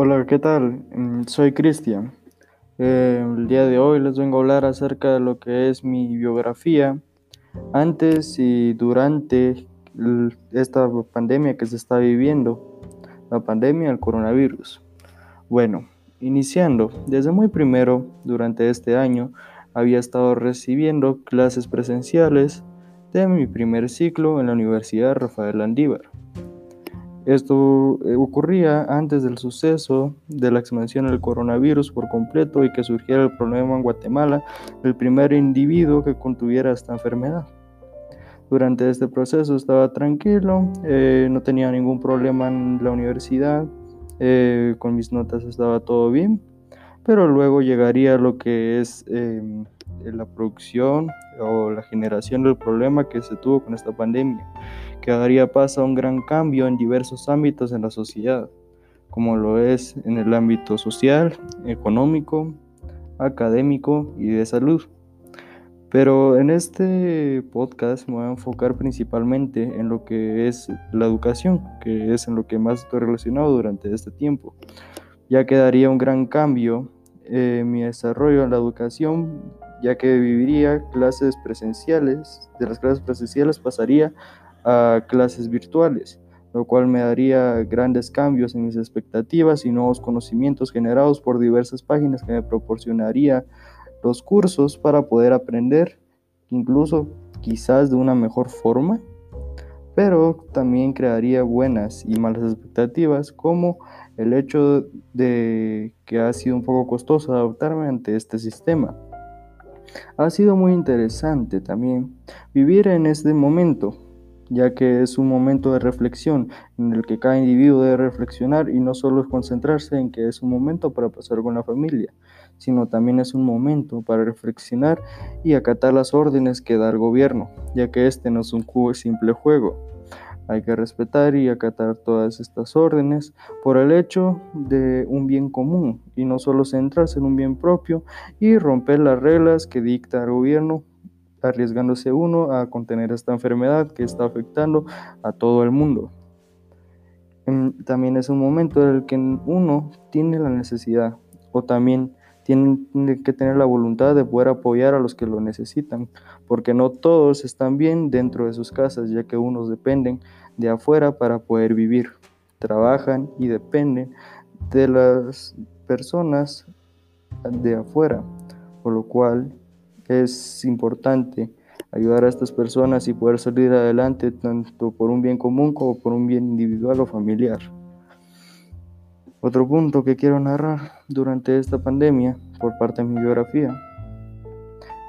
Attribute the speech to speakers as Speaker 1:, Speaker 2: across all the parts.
Speaker 1: Hola, ¿qué tal? Mm, Soy Cristian. Eh, el día de hoy les vengo a hablar acerca de lo que es mi biografía antes y durante esta pandemia que se está viviendo, la pandemia del coronavirus. Bueno, iniciando, desde muy primero, durante este año, había estado recibiendo clases presenciales de mi primer ciclo en la Universidad Rafael Landívar. Esto eh, ocurría antes del suceso de la expansión del coronavirus por completo y que surgiera el problema en Guatemala del primer individuo que contuviera esta enfermedad. Durante este proceso estaba tranquilo, eh, no tenía ningún problema en la universidad, eh, con mis notas estaba todo bien, pero luego llegaría lo que es eh, la producción o la generación del problema que se tuvo con esta pandemia que daría paso a un gran cambio en diversos ámbitos en la sociedad, como lo es en el ámbito social, económico, académico y de salud. Pero en este podcast me voy a enfocar principalmente en lo que es la educación, que es en lo que más estoy relacionado durante este tiempo, ya que daría un gran cambio en mi desarrollo en la educación, ya que viviría clases presenciales, de las clases presenciales pasaría a clases virtuales, lo cual me daría grandes cambios en mis expectativas y nuevos conocimientos generados por diversas páginas que me proporcionaría los cursos para poder aprender, incluso quizás de una mejor forma, pero también crearía buenas y malas expectativas, como el hecho de que ha sido un poco costoso adaptarme ante este sistema. Ha sido muy interesante también vivir en este momento, ya que es un momento de reflexión en el que cada individuo debe reflexionar y no solo concentrarse en que es un momento para pasar con la familia, sino también es un momento para reflexionar y acatar las órdenes que da el gobierno, ya que este no es un simple juego. Hay que respetar y acatar todas estas órdenes por el hecho de un bien común y no solo centrarse en un bien propio y romper las reglas que dicta el gobierno arriesgándose uno a contener esta enfermedad que está afectando a todo el mundo. También es un momento en el que uno tiene la necesidad o también tiene que tener la voluntad de poder apoyar a los que lo necesitan, porque no todos están bien dentro de sus casas, ya que unos dependen de afuera para poder vivir, trabajan y dependen de las personas de afuera, por lo cual es importante ayudar a estas personas y poder salir adelante tanto por un bien común como por un bien individual o familiar. Otro punto que quiero narrar durante esta pandemia por parte de mi biografía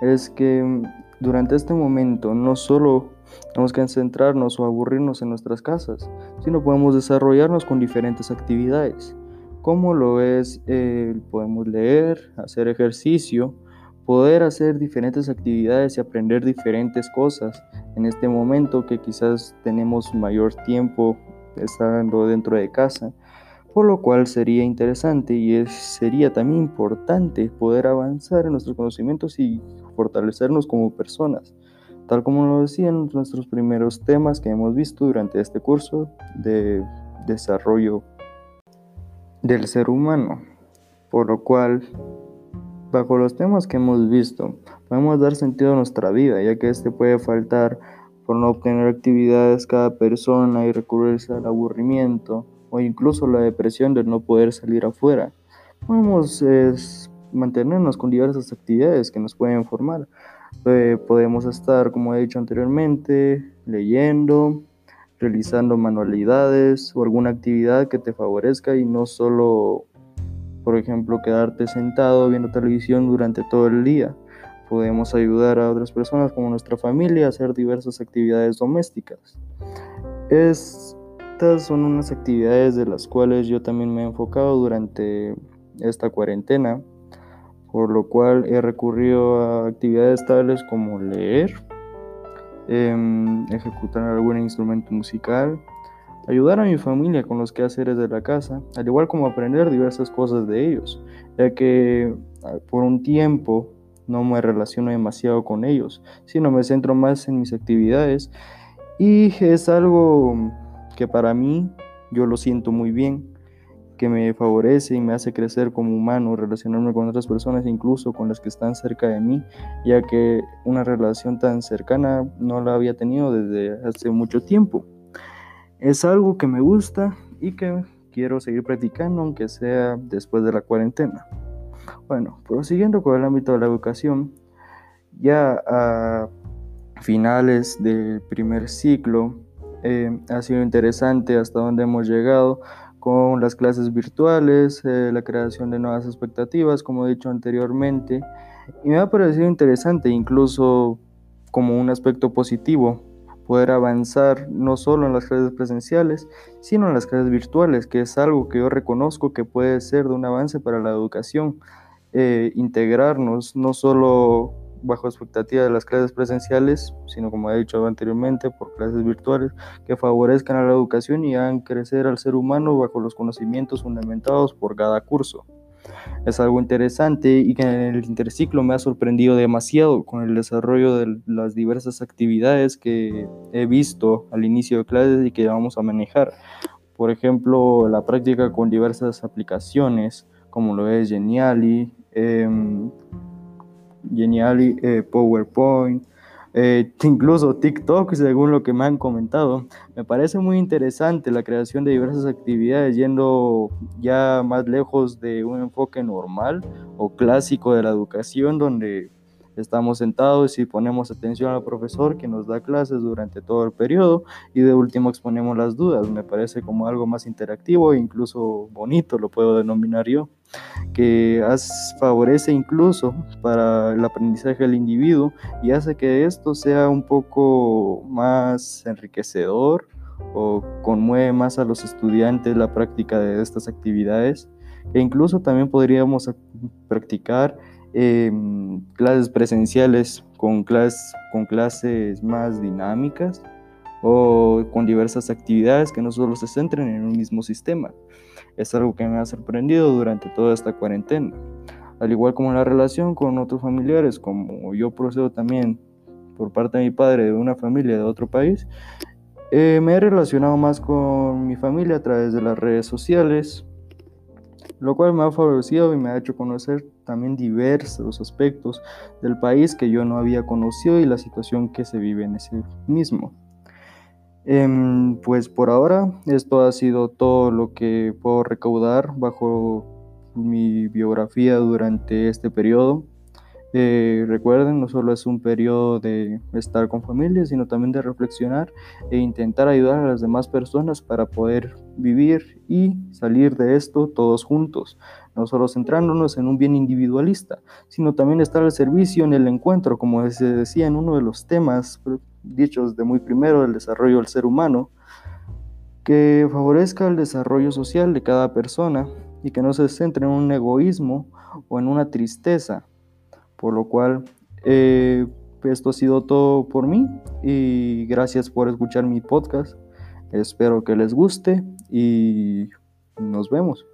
Speaker 1: es que durante este momento no solo tenemos que centrarnos o aburrirnos en nuestras casas, sino podemos desarrollarnos con diferentes actividades, como lo es, eh, podemos leer, hacer ejercicio, poder hacer diferentes actividades y aprender diferentes cosas en este momento que quizás tenemos mayor tiempo estando dentro de casa, por lo cual sería interesante y sería también importante poder avanzar en nuestros conocimientos y fortalecernos como personas, tal como lo decían nuestros primeros temas que hemos visto durante este curso de desarrollo del ser humano, por lo cual Bajo los temas que hemos visto, podemos dar sentido a nuestra vida, ya que este puede faltar por no obtener actividades cada persona y recurrirse al aburrimiento o incluso la depresión de no poder salir afuera. Podemos es, mantenernos con diversas actividades que nos pueden formar. Eh, podemos estar, como he dicho anteriormente, leyendo, realizando manualidades o alguna actividad que te favorezca y no solo por ejemplo, quedarte sentado viendo televisión durante todo el día. Podemos ayudar a otras personas como nuestra familia a hacer diversas actividades domésticas. Estas son unas actividades de las cuales yo también me he enfocado durante esta cuarentena, por lo cual he recurrido a actividades tales como leer, eh, ejecutar algún instrumento musical, ayudar a mi familia con los quehaceres de la casa, al igual como aprender diversas cosas de ellos, ya que ah, por un tiempo no me relaciono demasiado con ellos, sino me centro más en mis actividades y es algo que para mí yo lo siento muy bien, que me favorece y me hace crecer como humano, relacionarme con otras personas, incluso con las que están cerca de mí, ya que una relación tan cercana no la había tenido desde hace mucho tiempo. Es algo que me gusta y que quiero seguir practicando, aunque sea después de la cuarentena. Bueno, prosiguiendo con el ámbito de la educación, ya a finales del primer ciclo, eh, ha sido interesante hasta donde hemos llegado con las clases virtuales, eh, la creación de nuevas expectativas, como he dicho anteriormente, y me ha parecido interesante, incluso como un aspecto positivo, poder avanzar no solo en las clases presenciales, sino en las clases virtuales, que es algo que yo reconozco que puede ser de un avance para la educación, eh, integrarnos no solo bajo expectativa de las clases presenciales, sino como he dicho anteriormente, por clases virtuales que favorezcan a la educación y hagan crecer al ser humano bajo los conocimientos fundamentados por cada curso. Es algo interesante y que en el interciclo me ha sorprendido demasiado con el desarrollo de las diversas actividades que he visto al inicio de clases y que vamos a manejar. Por ejemplo, la práctica con diversas aplicaciones como lo es Geniali, eh, Geniali, eh, PowerPoint, eh, incluso TikTok, según lo que me han comentado. Me parece muy interesante la creación de diversas actividades yendo ya más lejos de un enfoque normal o clásico de la educación donde Estamos sentados y ponemos atención al profesor que nos da clases durante todo el periodo y de último exponemos las dudas. Me parece como algo más interactivo e incluso bonito, lo puedo denominar yo, que favorece incluso para el aprendizaje del individuo y hace que esto sea un poco más enriquecedor o conmueve más a los estudiantes la práctica de estas actividades e incluso también podríamos practicar Em, clases presenciales con, con clases más dinámicas o con diversas actividades que no solo se centren en un mismo sistema. Es algo que me ha sorprendido durante toda esta cuarentena. Al igual como la relación con otros familiares, como yo procedo también por parte de mi padre de una familia de otro país, eh, me he relacionado más con mi familia a través de las redes sociales, lo cual me ha favorecido y me ha hecho conocer también diversos aspectos del país que yo no había conocido y la situación que se vive en ese mismo. Em, pues por ahora esto ha sido todo lo que puedo recaudar bajo mi biografía durante este periodo. Eh, recuerden, no solo es un periodo de estar con familia, sino también de reflexionar e intentar ayudar a las demás personas para poder vivir y salir de esto todos juntos, no solo centrándonos en un bien individualista, sino también estar al servicio en el encuentro, como se decía en uno de los temas dichos de muy primero del desarrollo del ser humano, que favorezca el desarrollo social de cada persona y que no se centre en un egoísmo o en una tristeza por lo cual, eh, esto ha sido todo por mí y gracias por escuchar mi podcast. Espero que les guste y nos vemos.